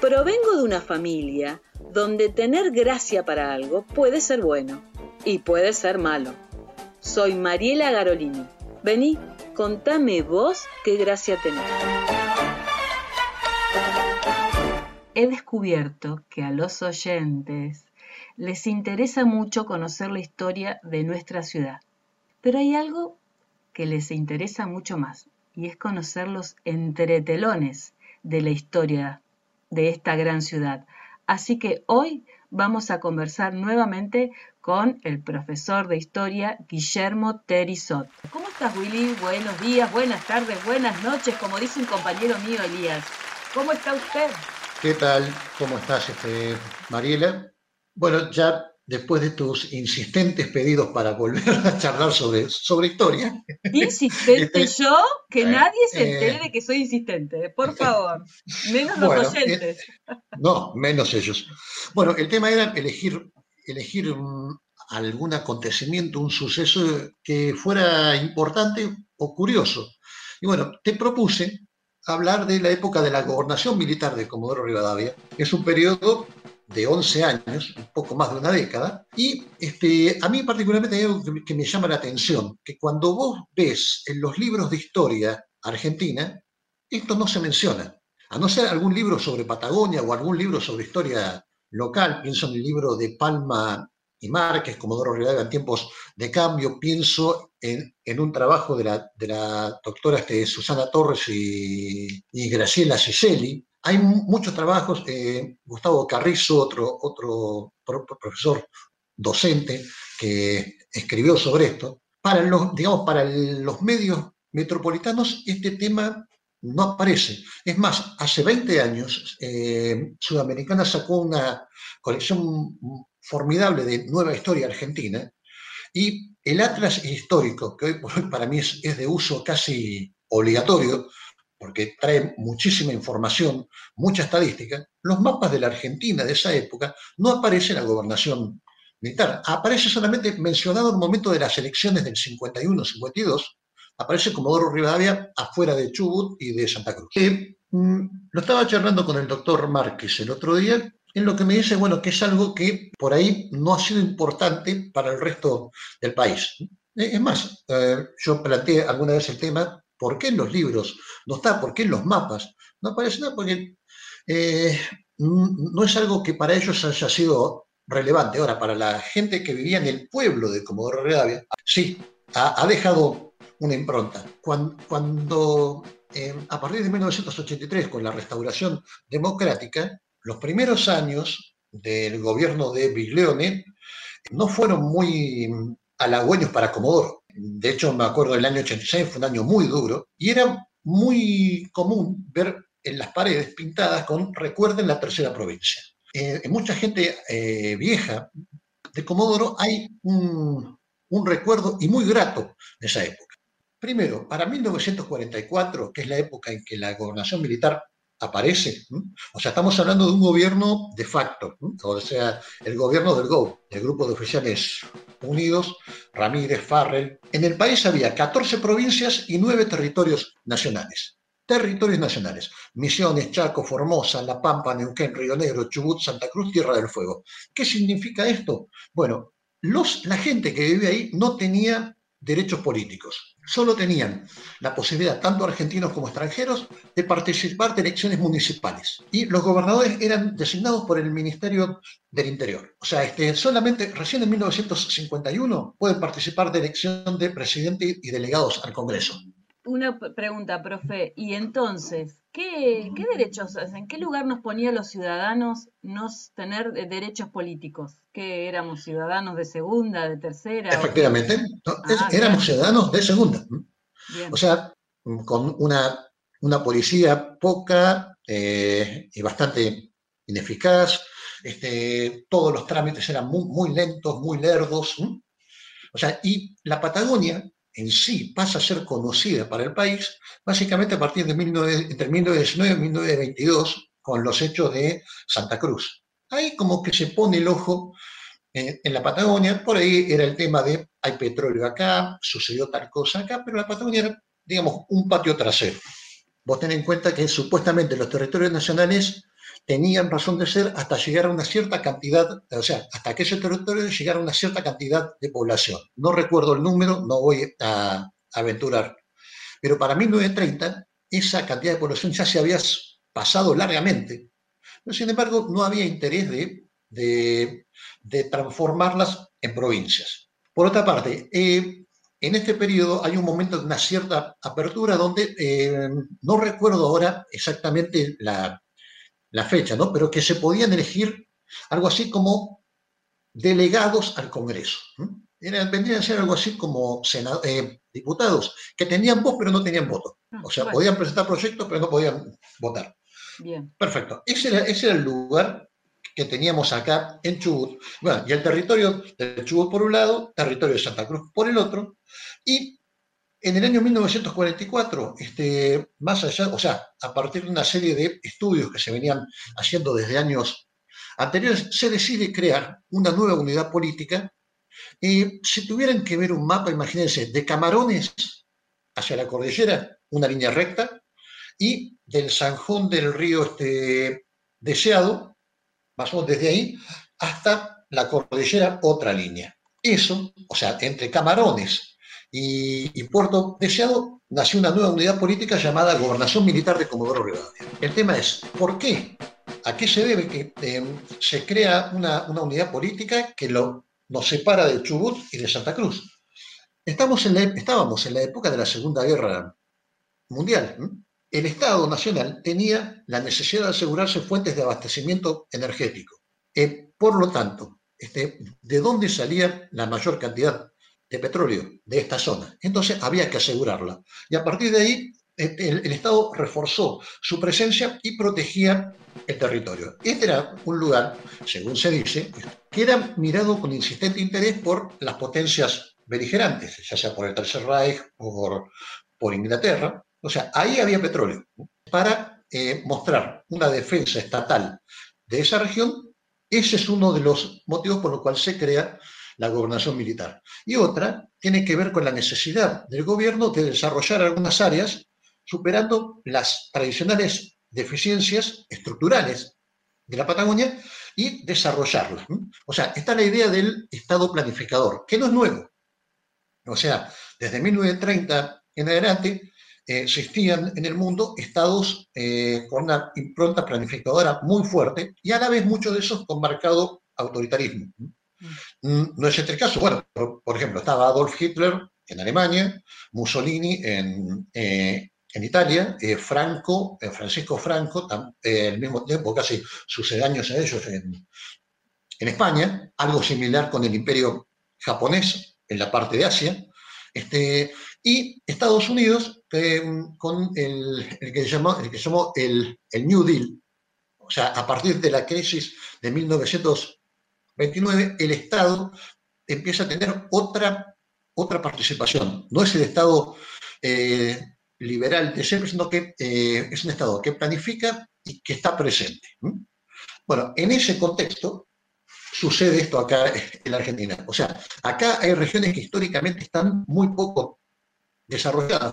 Provengo de una familia donde tener gracia para algo puede ser bueno y puede ser malo. Soy Mariela Garolini. Vení, contame vos qué gracia tenés. He descubierto que a los oyentes les interesa mucho conocer la historia de nuestra ciudad, pero hay algo que les interesa mucho más y es conocer los entretelones de la historia de esta gran ciudad. Así que hoy vamos a conversar nuevamente con el profesor de historia Guillermo Terizot. ¿Cómo estás, Willy? Buenos días, buenas tardes, buenas noches, como dice un compañero mío, Elías. ¿Cómo está usted? ¿Qué tal? ¿Cómo estás, este, Mariela? Bueno, ya después de tus insistentes pedidos para volver a charlar sobre, sobre historia. ¿Insistente este, yo? Que eh, nadie se eh, entere de que soy insistente, por favor. Menos los eh, oyentes. no, menos ellos. Bueno, el tema era elegir, elegir algún acontecimiento, un suceso que fuera importante o curioso. Y bueno, te propuse hablar de la época de la gobernación militar de Comodoro Rivadavia. Es un periodo de 11 años, un poco más de una década, y este, a mí particularmente hay algo que, me llama la atención, que cuando vos ves en los libros de historia argentina, esto no se menciona. A no ser algún libro sobre Patagonia o algún libro sobre historia local, pienso en el libro de Palma y Márquez, Comodoro Rivadavia en tiempos de cambio, pienso en, un trabajo de la, de la doctora este, Susana Torres y, y Graciela Cicelli, hay muchos trabajos, eh, Gustavo Carrizo, otro, otro profesor docente que escribió sobre esto. Para los, digamos, para los medios metropolitanos este tema no aparece. Es más, hace 20 años eh, Sudamericana sacó una colección formidable de nueva historia argentina y el atlas histórico, que hoy para mí es de uso casi obligatorio, porque trae muchísima información, mucha estadística, los mapas de la Argentina de esa época no aparece la gobernación militar. Aparece solamente mencionado en el momento de las elecciones del 51-52, aparece Comodoro Rivadavia afuera de Chubut y de Santa Cruz. Eh, mm, lo estaba charlando con el doctor Márquez el otro día, en lo que me dice, bueno, que es algo que por ahí no ha sido importante para el resto del país. Eh, es más, eh, yo planteé alguna vez el tema ¿Por qué en los libros no está? ¿Por qué en los mapas? No aparece nada porque eh, no es algo que para ellos haya sido relevante. Ahora, para la gente que vivía en el pueblo de Comodoro Rivadavia, sí, ha, dejado una impronta. Cuando, eh, a partir de 1983, con la restauración democrática, los primeros años del gobierno de Biglione no fueron muy halagüeños para Comodoro. De hecho, me acuerdo del año 86, fue un año muy duro, y era muy común ver en las paredes pintadas con recuerden la tercera provincia. Eh, en mucha gente eh, vieja de Comodoro hay un, un recuerdo y muy grato de esa época. Primero, para 1944, que es la época en que la gobernación militar aparece. O sea, estamos hablando de un gobierno de facto, o sea, el gobierno del GO, el Grupo de Oficiales Unidos, Ramírez, Farrell. En el país había 14 provincias y 9 territorios nacionales. Territorios nacionales. Misiones, Chaco, Formosa, La Pampa, Neuquén, Río Negro, Chubut, Santa Cruz, Tierra del Fuego. ¿Qué significa esto? Bueno, los, la gente que vive ahí no tenía derechos políticos. Solo tenían la posibilidad, tanto argentinos como extranjeros, de participar de elecciones municipales. Y los gobernadores eran designados por el Ministerio del Interior. O sea, este, solamente recién en 1951 pueden participar de elección de presidente y delegados al Congreso. Una pregunta, profe. ¿Y entonces ¿Qué, derechos, en qué lugar nos ponía los ciudadanos no tener derechos políticos? ¿Que éramos ciudadanos de segunda, de tercera? Efectivamente, ah, éramos ciudadanos de segunda. O sea, con una, una policía poca eh, y bastante ineficaz, este, todos los trámites eran muy, muy lentos, muy lerdos. O sea, y la Patagonia en sí pasa a ser conocida para el país, básicamente a partir de entre 1919 y 1922, con los hechos de Santa Cruz. Ahí como que se pone el ojo en, la Patagonia, por ahí era el tema de hay petróleo acá, sucedió tal cosa acá, pero la Patagonia era digamos, un patio trasero. Vos ten en cuenta que supuestamente los territorios nacionales tenían razón de ser hasta llegar a una cierta cantidad, o sea, hasta que ese territorio llegara a una cierta cantidad de población. No recuerdo el número, no voy a aventurar. Pero para 1930 esa cantidad de población ya se había pasado largamente. Sin embargo, no había interés de, de, transformarlas en provincias. Por otra parte, eh, en este periodo hay un momento de una cierta apertura donde eh, no recuerdo ahora exactamente la, la fecha, ¿no? pero que se podían elegir algo así como delegados al Congreso. Era, vendrían a ser algo así como eh, diputados que tenían voz pero no tenían voto. Ah, o sea, podían presentar proyectos pero no podían votar. Bien. Perfecto. Ese era, ese era el lugar que teníamos acá en Chubut. Bueno, y el territorio de Chubut por un lado, territorio de Santa Cruz por el otro, y en el año 1944, este, más allá, o sea, a partir de una serie de estudios que se venían haciendo desde años anteriores, se decide crear una nueva unidad política. Y si tuvieran que ver un mapa, imagínense, de Camarones hacia la cordillera, una línea recta, y del Sanjón del río este, Deseado, más o menos desde ahí, hasta la cordillera, otra línea. Eso, o sea, entre Camarones y, Puerto Deseado nació una nueva unidad política llamada Gobernación Militar de Comodoro Rivadavia. El tema es, ¿por qué? ¿A qué se debe que eh, se crea una, unidad política que nos separa de Chubut y de Santa Cruz? En estábamos en la época de la Segunda Guerra Mundial. El Estado Nacional tenía la necesidad de asegurarse fuentes de abastecimiento energético. Eh, por lo tanto, este, ¿de dónde salía la mayor cantidad de petróleo de esta zona. Entonces había que asegurarla. Y a partir de ahí el, Estado reforzó su presencia y protegía el territorio. Este era un lugar, según se dice, que era mirado con insistente interés por las potencias beligerantes, ya sea por el Tercer Reich o por, Inglaterra. O sea, ahí había petróleo. Para eh, mostrar una defensa estatal de esa región, ese es uno de los motivos por los cuales se crea la gobernación militar. Y otra tiene que ver con la necesidad del gobierno de desarrollar algunas áreas superando las tradicionales deficiencias estructurales de la Patagonia y desarrollarlas. O sea, está la idea del Estado planificador, que no es nuevo. O sea, desde 1930 en adelante eh, existían en el mundo estados eh, con una impronta planificadora muy fuerte y a la vez muchos de esos con marcado autoritarismo. Mm, no es este el caso. Bueno, por, ejemplo, estaba Adolf Hitler en Alemania, Mussolini en, eh, Italia, eh, Franco, eh, Francisco Franco, al mismo tiempo casi sucedáneos a ellos en, España, algo similar con el imperio japonés en la parte de Asia, este, y Estados Unidos con el, que se llamó, el, que llamó el, el New Deal, o sea, a partir de la crisis de 1900 29, el Estado empieza a tener otra, otra participación. No es el Estado eh, liberal de siempre, sino que eh, es un Estado que planifica y que está presente. Bueno, en ese contexto sucede esto acá en la Argentina. O sea, acá hay regiones que históricamente están muy poco desarrolladas.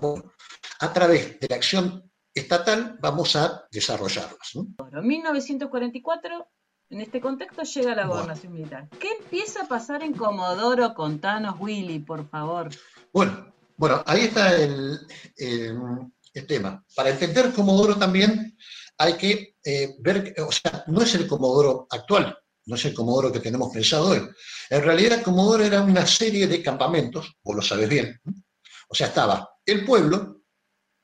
a través de la acción estatal vamos a desarrollarlas. En 1944 en este contexto llega la gobernación militar. ¿Qué empieza a pasar en Comodoro? Contanos, Willy, por favor. Bueno, bueno ahí está el, tema. Para entender Comodoro también hay que eh, ver, o sea, no es el Comodoro actual, no es el Comodoro que tenemos pensado hoy. En realidad, Comodoro era una serie de campamentos, vos lo sabes bien. O sea, estaba el pueblo,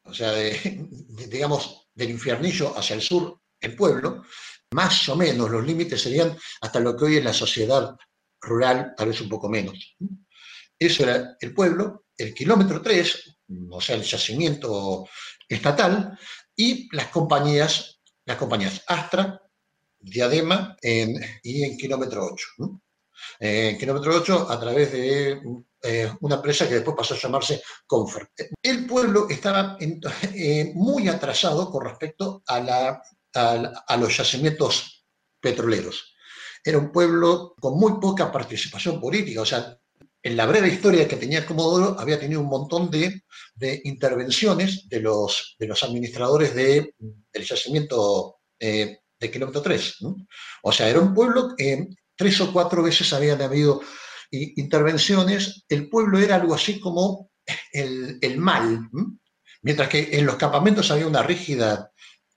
o sea, digamos, del infiernillo hacia el sur, el pueblo, más o menos, los límites serían hasta lo que hoy es la sociedad rural, tal vez un poco menos. Eso era el pueblo, el kilómetro 3, o sea, el yacimiento estatal, y las compañías, las compañías Astra, Diadema y en kilómetro 8. En kilómetro 8 a través de eh, una empresa que después pasó a llamarse Comfort. El pueblo estaba eh, muy atrasado con respecto a la a, los yacimientos petroleros. Era un pueblo con muy poca participación política, o sea, en la breve historia que tenía Comodoro, había tenido un montón de, intervenciones de los, de los administradores de, del yacimiento eh, de kilómetro 3. O sea, era un pueblo, que tres o cuatro veces habían habido intervenciones, el pueblo era algo así como el, mal, mientras que en los campamentos había una rígida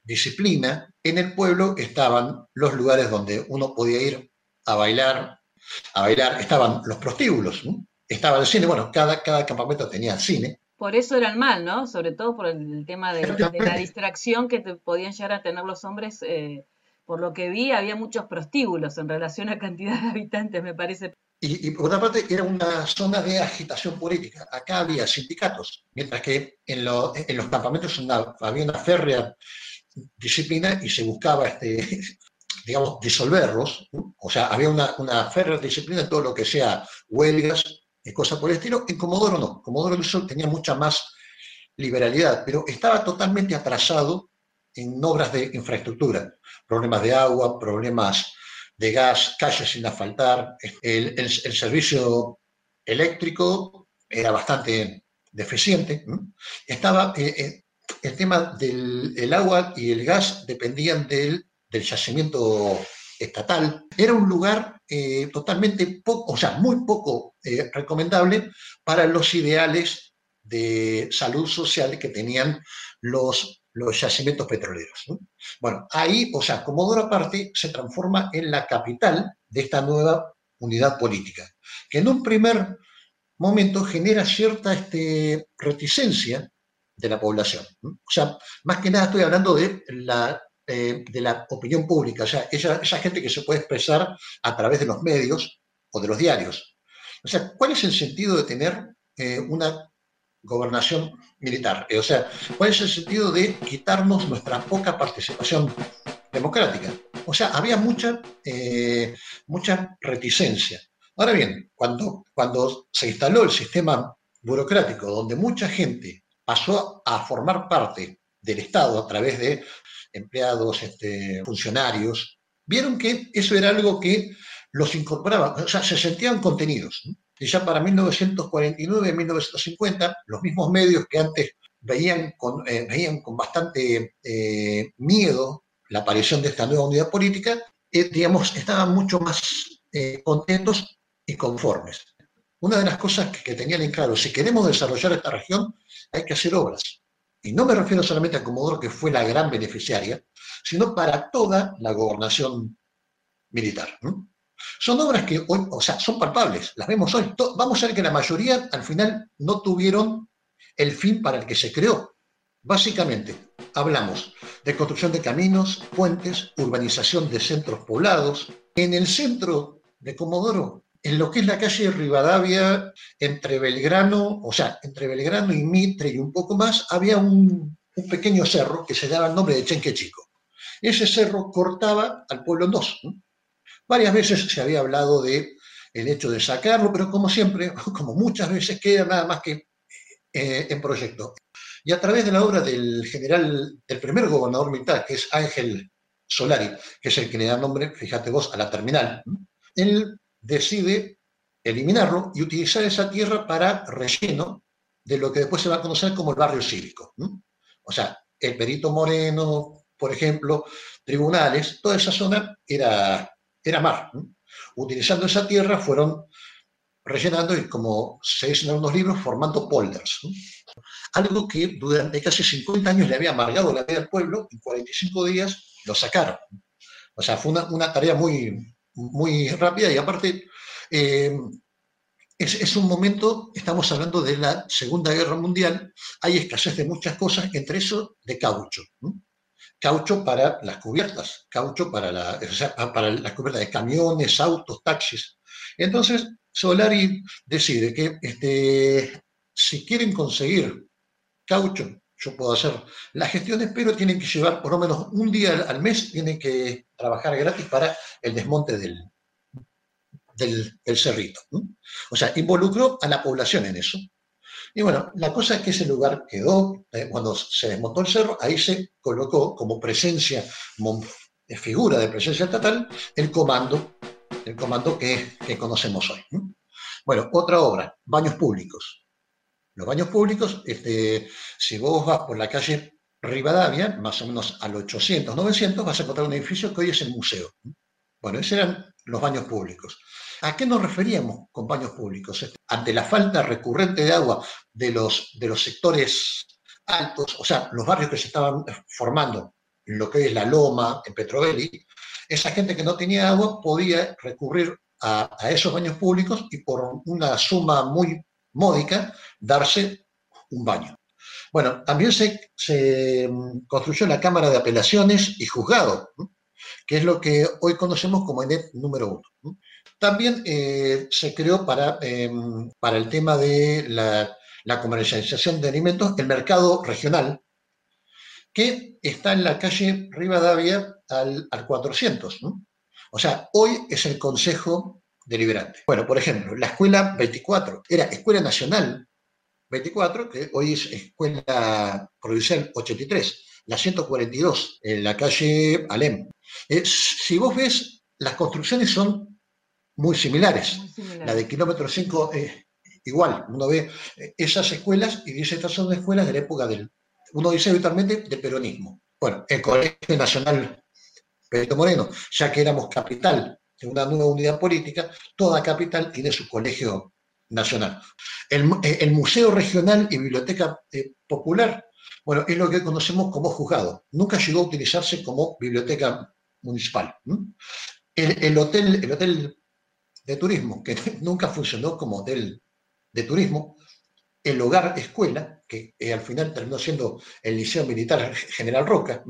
disciplina, en el pueblo estaban los lugares donde uno podía ir a bailar, a bailar, estaban los prostíbulos, estaba el cine, bueno, cada, cada campamento tenía cine. Por eso era el mal, ¿no? Sobre todo por el, tema de, la distracción que podían llegar a tener los hombres. Eh, por lo que vi, había muchos prostíbulos en relación a cantidad de habitantes, me parece. Y, por otra parte, era una zona de agitación política. Acá había sindicatos, mientras que en, en los campamentos había una férrea disciplina y se buscaba, este, digamos, disolverlos. O sea, había una, una férrea disciplina en todo lo que sea huelgas y cosas por el estilo. En Comodoro no. Comodoro del Sol tenía mucha más liberalidad, pero estaba totalmente atrasado en obras de infraestructura. Problemas de agua, problemas de gas, calles sin asfaltar, el, el, servicio eléctrico era bastante deficiente. Estaba, eh, eh, el tema del agua y el gas dependían del, yacimiento estatal. Era un lugar eh, totalmente poco, o sea, muy poco recomendable para los ideales de salud social que tenían los los yacimientos petroleros. Bueno, ahí, o sea, Comodoro aparte se transforma en la capital de esta nueva unidad política, que en un primer momento genera cierta este, reticencia de la población. O sea, más que nada estoy hablando de la, eh, de la opinión pública, o sea, esa, gente que se puede expresar a través de los medios o de los diarios. O sea, ¿cuál es el sentido de tener eh, una gobernación militar. Eh, o sea, ¿cuál es el sentido de quitarnos nuestra poca participación democrática? O sea, había mucha, mucha reticencia. Ahora bien, cuando, cuando se instaló el sistema burocrático, donde mucha gente pasó a formar parte del Estado a través de empleados, este, funcionarios, vieron que eso era algo que los incorporaba, o sea, se sentían contenidos y ya para 1949, 1950, los mismos medios que antes veían con, eh, veían con bastante eh, miedo la aparición de esta nueva unidad política, eh, digamos, estaban mucho más contentos y conformes. Una de las cosas que, que tenían en claro, si queremos desarrollar esta región, hay que hacer obras. Y no me refiero solamente a Comodoro, que fue la gran beneficiaria, sino para toda la gobernación militar. Son obras que hoy, o sea, son palpables, las vemos hoy. Vamos a ver que la mayoría al final no tuvieron el fin para el que se creó. Básicamente, hablamos de construcción de caminos, puentes, urbanización de centros poblados. En el centro de Comodoro, en lo que es la calle Rivadavia, entre Belgrano, o sea, entre Belgrano y Mitre y un poco más, había un, pequeño cerro que se daba el nombre de Chenque Chico. Ese cerro cortaba al pueblo en dos. Varias veces se había hablado de hecho de sacarlo, pero como siempre, como muchas veces, queda nada más que eh, en proyecto. Y a través de la obra del general, del primer gobernador militar, que es Ángel Solari, que es el que le da nombre, fíjate vos, a la terminal, él decide eliminarlo y utilizar esa tierra para relleno de lo que después se va a conocer como el barrio cívico. O sea, el Perito Moreno, por ejemplo, tribunales, toda esa zona era era mar. Utilizando esa tierra fueron rellenando y, como se dice en algunos libros, formando polders. Algo que durante casi 50 años le había amargado la vida al pueblo, en 45 días lo sacaron. O sea, fue una, tarea muy, muy rápida y aparte eh, es, es, un momento, estamos hablando de la Segunda Guerra Mundial, hay escasez de muchas cosas, entre eso de caucho caucho para las cubiertas, caucho para, la, para las cubiertas de camiones, autos, taxis. Entonces, Solari decide que este, si quieren conseguir caucho, yo puedo hacer las gestiones, pero tienen que llevar por lo menos un día al mes, tienen que trabajar gratis para el desmonte del, del, cerrito. O sea, involucró a la población en eso. Y bueno, la cosa es que ese lugar quedó, eh, cuando se desmontó el cerro, ahí se colocó como presencia, como figura de presencia estatal, el comando, el comando que, conocemos hoy. Bueno, otra obra, baños públicos. Los baños públicos, este, si vos vas por la calle Rivadavia, más o menos al 800, 900, vas a encontrar un edificio que hoy es el museo. Bueno, esos eran los baños públicos. ¿A qué nos referíamos con baños públicos? Ante la falta recurrente de agua de los, de los sectores altos, o sea, los barrios que se estaban formando lo que es la Loma, en Petrovelli, esa gente que no tenía agua podía recurrir a, esos baños públicos y por una suma muy módica darse un baño. Bueno, también se, se construyó la Cámara de Apelaciones y Juzgado, que es lo que hoy conocemos como ENET número uno. También eh, se creó para, em, para el tema de la, comercialización de alimentos el mercado regional, que está en la calle Rivadavia al, al 400. O sea, hoy es el Consejo Deliberante. Bueno, por ejemplo, la Escuela 24 era Escuela Nacional 24, que hoy es Escuela Provincial 83, la 142, en la calle Alem. Eh, si vos ves, las construcciones son muy similares. La de kilómetro 5 es igual. Uno ve eh, esas escuelas y dice, estas son escuelas de la época del, uno dice habitualmente, del peronismo. Bueno, el Colegio Nacional Pedro Moreno, ya que éramos capital una nueva unidad política, toda capital tiene su colegio nacional. El, eh, Museo Regional y Biblioteca eh, Popular, bueno, es lo que conocemos como juzgado. Nunca llegó a utilizarse como biblioteca municipal. El, hotel, el hotel de turismo, que nunca funcionó como hotel de turismo, el hogar escuela, que eh, al final terminó siendo el Liceo Militar General Roca,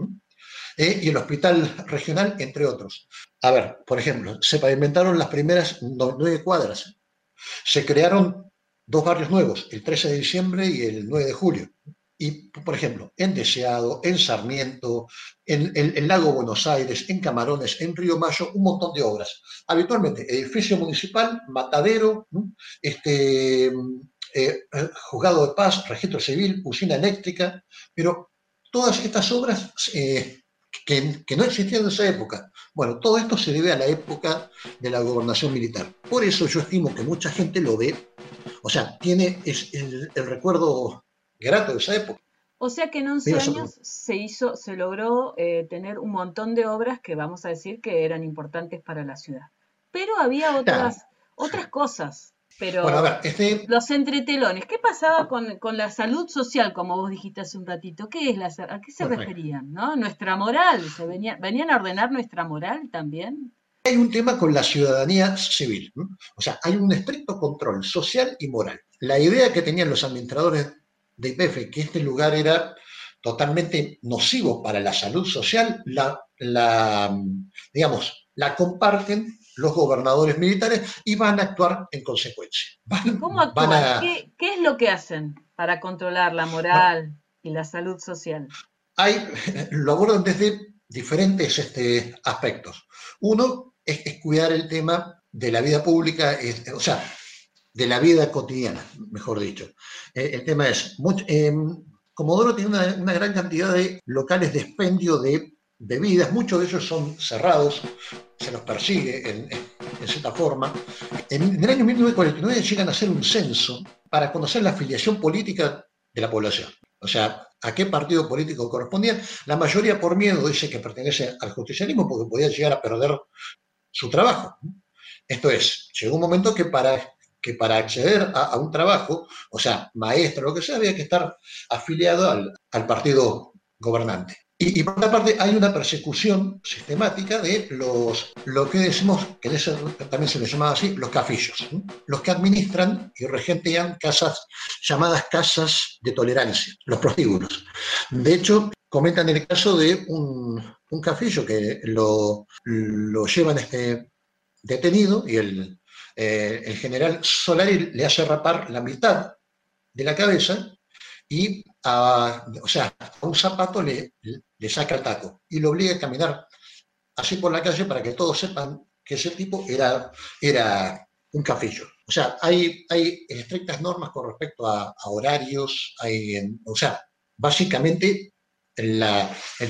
eh, y el Hospital Regional, entre otros. A ver, por ejemplo, se pavimentaron las primeras nueve cuadras, se crearon dos barrios nuevos, el 13 de diciembre y el 9 de julio. Y, por ejemplo, en Deseado, en Sarmiento, en el Lago Buenos Aires, en Camarones, en Río Mayo, un montón de obras. Habitualmente, edificio municipal, matadero, este, eh, juzgado de paz, registro civil, usina eléctrica, pero todas estas obras eh, que, no existían en esa época. Bueno, todo esto se debe a la época de la gobernación militar. Por eso yo estimo que mucha gente lo ve, o sea, tiene el recuerdo grato de esa época. O sea que en 11 años se hizo, se logró eh, tener un montón de obras que vamos a decir que eran importantes para la ciudad. Pero había otras, otras cosas. Pero este los entretelones, ¿qué pasaba con, la salud social, como vos dijiste hace un ratito? ¿Qué es la, ¿A qué se referían? ¿no? Nuestra moral, ¿se ¿venían a ordenar nuestra moral también? Hay un tema con la ciudadanía civil, o sea, hay un estricto control social y moral. La idea que tenían los administradores de IPF, que este lugar era totalmente nocivo para la salud social, la, la, digamos, la comparten los gobernadores militares y van a actuar en consecuencia. ¿Cómo actúan? ¿Qué, es lo que hacen para controlar la moral y la salud social? Hay, lo abordan desde diferentes este, aspectos. Uno es, cuidar el tema de la vida pública, o sea, de la vida cotidiana, mejor dicho. Eh, el tema es, eh, Comodoro tiene una, gran cantidad de locales de expendio de bebidas, muchos de ellos son cerrados, se los persigue en, cierta forma. En, el año 1949 llegan a hacer un censo para conocer la afiliación política de la población. O sea, a qué partido político correspondían. La mayoría por miedo dice que pertenece al justicialismo porque podía llegar a perder su trabajo. Esto es, llegó un momento que para que para acceder a, un trabajo, o sea, maestro, lo que sea, había que estar afiliado al, partido gobernante. Y, por otra parte, hay una persecución sistemática de los, lo que decimos, que también se les llamaba así, los cafillos, los que administran y regentean casas llamadas casas de tolerancia, los prostíbulos. De hecho, comentan el caso de un, un cafillo que lo, lo llevan este detenido y el, eh, el general Solari le hace rapar la mitad de la cabeza y, a, o sea, a un zapato le, le saca el taco y lo obliga a caminar así por la calle para que todos sepan que ese tipo era, era un cafillo. O sea, hay, hay estrictas normas con respecto a, horarios, hay, o sea, básicamente el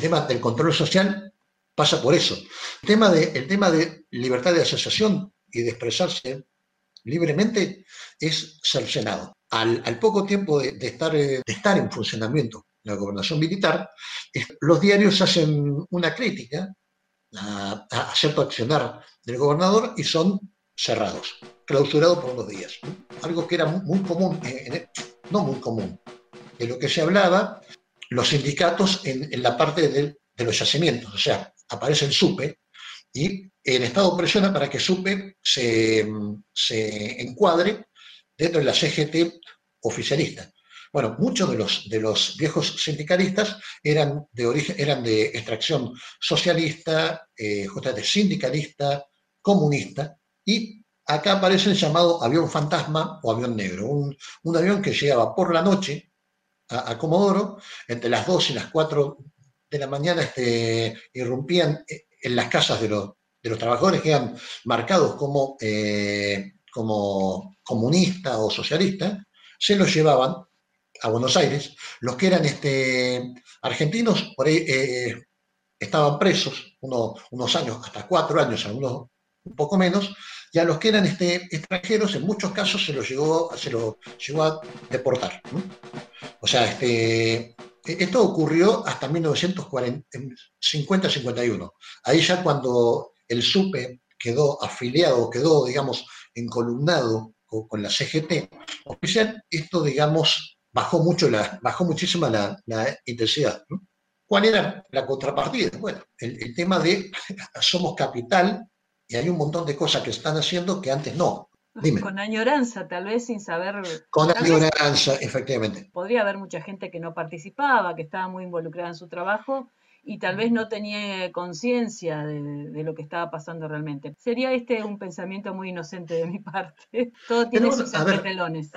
tema del control social pasa por eso. El tema, de, el tema de libertad de asociación y de expresarse libremente es cercenado. Al, poco tiempo de, estar, de estar en funcionamiento la gobernación militar, los diarios hacen una crítica a, cierto accionar del gobernador y son cerrados, clausurados por unos días. Algo que era muy, común, no muy común, de lo que se hablaba los sindicatos en, la parte de los yacimientos, o sea, aparece el SUPE y el Estado presiona para que SUPE se, se encuadre dentro de la CGT oficialista. Bueno, muchos de los, de los viejos sindicalistas eran de, origen, eran de extracción socialista, eh, sindicalista, comunista, y acá aparece el llamado avión fantasma o avión negro, un, avión que llegaba por la noche a, Comodoro, entre las 2 y las 4 de la mañana este, irrumpían en las casas de los, de los trabajadores que eran marcados como, eh, como comunistas o socialistas, se los llevaban a Buenos Aires. Los que eran este, argentinos, eh, estaban presos unos años, hasta cuatro años, algunos un poco menos, y a los que eran este, extranjeros, en muchos casos se los llegó, se los llegó a deportar. O sea, este, esto ocurrió hasta 1950-51. Ahí ya cuando el SUPE quedó afiliado, quedó, digamos, encolumnado con, con la CGT oficial, esto, digamos, bajó, mucho la, bajó muchísimo la, intensidad. ¿Cuál era la contrapartida? Bueno, el, tema de somos capital y hay un montón de cosas que están haciendo que antes no. Dime. Con añoranza, tal vez sin saber. Con añoranza, efectivamente. Podría haber mucha gente que no participaba, que estaba muy involucrada en su trabajo y tal vez no tenía conciencia de, lo que estaba pasando realmente. Sería este un pensamiento muy inocente de mi parte. Todo tiene sus entretelones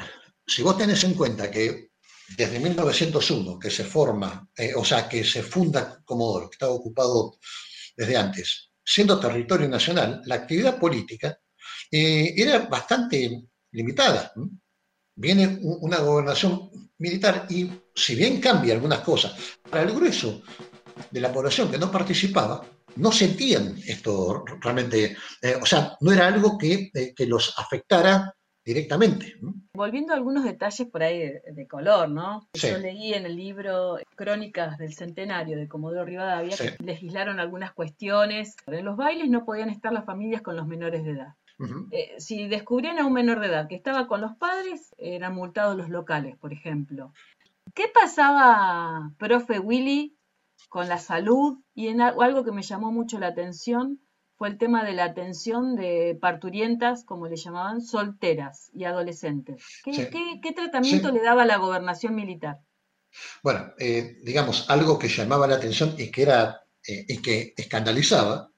si vos tenés en cuenta que desde 1901 que se forma, eh, o sea, que se funda Comodoro, que estaba ocupado desde antes, siendo territorio nacional, la actividad política eh, era bastante limitada. Viene una gobernación militar y si bien cambia algunas cosas, para el grueso de la población que no participaba, no sentían esto realmente, eh, o sea, no era algo que, que los afectara directamente. Volviendo a algunos detalles por ahí de, color, ¿no? Yo leí en el libro Crónicas del Centenario de Comodoro Rivadavia que legislaron algunas cuestiones. En los bailes no podían estar las familias con los menores de edad. Eh, si descubrían a un menor de edad que estaba con los padres, eran multados los locales, por ejemplo. ¿Qué pasaba, profe Willy, con la salud? Y en algo que me llamó mucho la atención fue el tema de la atención de parturientas, como le llamaban, solteras y adolescentes. ¿Qué, tratamiento le daba la gobernación militar? Bueno, eh, digamos, algo que llamaba la atención y que, era, eh, y que escandalizaba,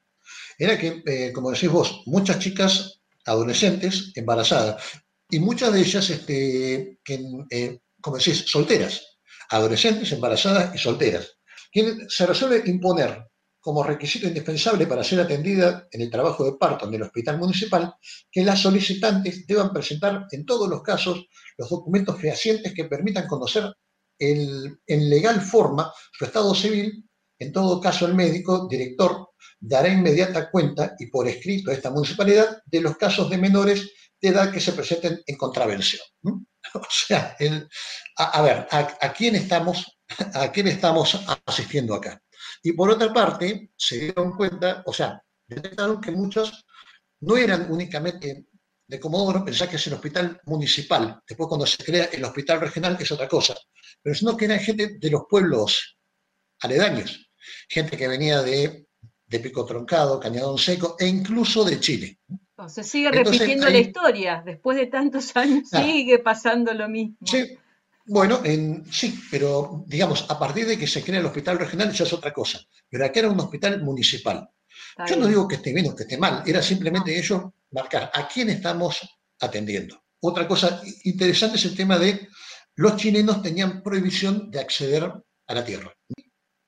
era que, eh, como decís vos, muchas chicas adolescentes embarazadas, y muchas de ellas, este, que, como decís, solteras, adolescentes embarazadas y solteras. Se resuelve imponer como requisito indispensable para ser atendida en el trabajo de parto en el hospital municipal, que las solicitantes deban presentar en todos los casos los documentos fehacientes que permitan conocer en legal forma su estado civil. En todo caso, el médico director dará inmediata cuenta y por escrito a esta municipalidad de los casos de menores de edad que se presenten en contravención. O sea, a, ver, a, quién estamos, ¿a quién estamos asistiendo acá? Y por otra parte, se dieron cuenta, o sea, detectaron que muchos no eran únicamente de Comodoro, pensar que es el hospital municipal, después cuando se crea el hospital regional es otra cosa, pero sino que eran gente de los pueblos aledaños, gente que venía de, de Pico Troncado, Cañadón Seco e incluso de Chile. Se sigue repitiendo la historia, después de tantos años sigue pasando lo mismo. Sí, bueno, sí, pero digamos, a partir de que se crea el hospital regional ya es otra cosa. Pero aquí era un hospital municipal. Yo no digo que esté bien o que esté mal, era simplemente ello marcar a quién estamos atendiendo. Otra cosa interesante es el tema de los chilenos tenían prohibición de acceder a la tierra.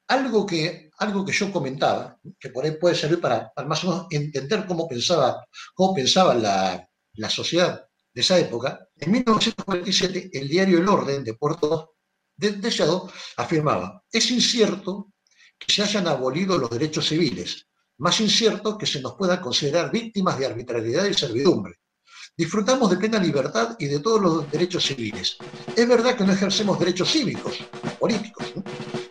Algo que, algo que yo comentaba, que por ahí puede servir para, más o menos entender cómo pensaba, cómo pensaba la, la sociedad de esa época, en 1947 el diario El Orden de Puerto Deseado afirmaba, es incierto que se hayan abolido los derechos civiles, más incierto que se nos pueda considerar víctimas de arbitrariedad y servidumbre. disfrutamos de plena libertad y de todos los derechos civiles. Es verdad que no ejercemos derechos cívicos, políticos,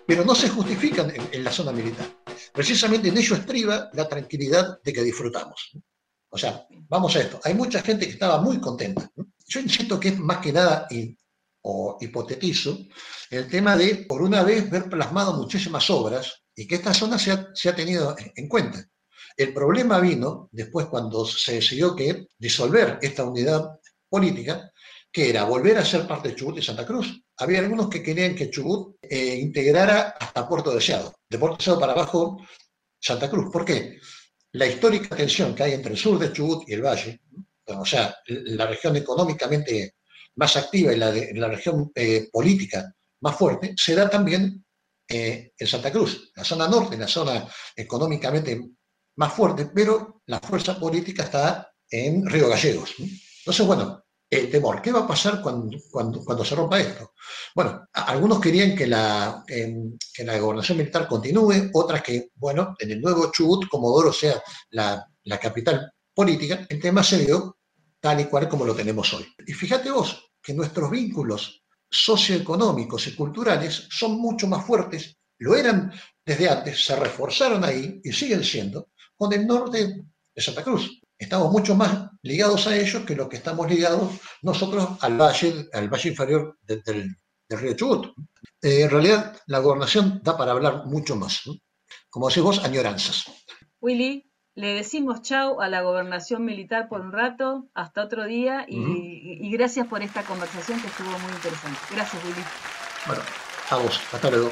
pero no se justifican en, la zona militar. Precisamente en ello estriba la tranquilidad de que disfrutamos. O sea, vamos a esto. Hay mucha gente que estaba muy contenta. Yo insisto que es más que nada, o hipotetizo, el tema de, por una vez, ver plasmado muchísimas obras y que esta zona se ha, tenido en cuenta. El problema vino después cuando se decidió que disolver esta unidad política, que era volver a ser parte de Chubut y Santa Cruz. Había algunos que querían que Chubut eh, integrara hasta Puerto Deseado, de Puerto Deseado para abajo Santa Cruz. ¿Por qué? La histórica tensión que hay entre el sur de Chubut y el valle, o sea, la región económicamente más activa y la, región eh, política más fuerte, se da también eh, en Santa Cruz, la zona norte, la zona económicamente más fuerte, pero la fuerza política está en Río Gallegos. Entonces, bueno, el temor, ¿qué va a pasar cuando, se rompa esto? Bueno, algunos querían que la, que la gobernación militar continúe, otras que, bueno, en el nuevo Chubut, Comodoro sea la, la capital política, el tema se dio tal y cual como lo tenemos hoy. Y fíjate vos que nuestros vínculos socioeconómicos y culturales son mucho más fuertes, lo eran desde antes, se reforzaron ahí y siguen siendo con el norte de Santa Cruz. Estamos mucho más ligados a ellos que lo que estamos ligados nosotros al valle, al valle inferior del, río Chubut. Eh, en realidad, la gobernación da para hablar mucho más. Como decís vos, añoranzas. Willy, le decimos chau a la gobernación militar por un rato, hasta otro día, y, gracias por esta conversación que estuvo muy interesante. Gracias, Willy. Bueno, a vos, hasta luego.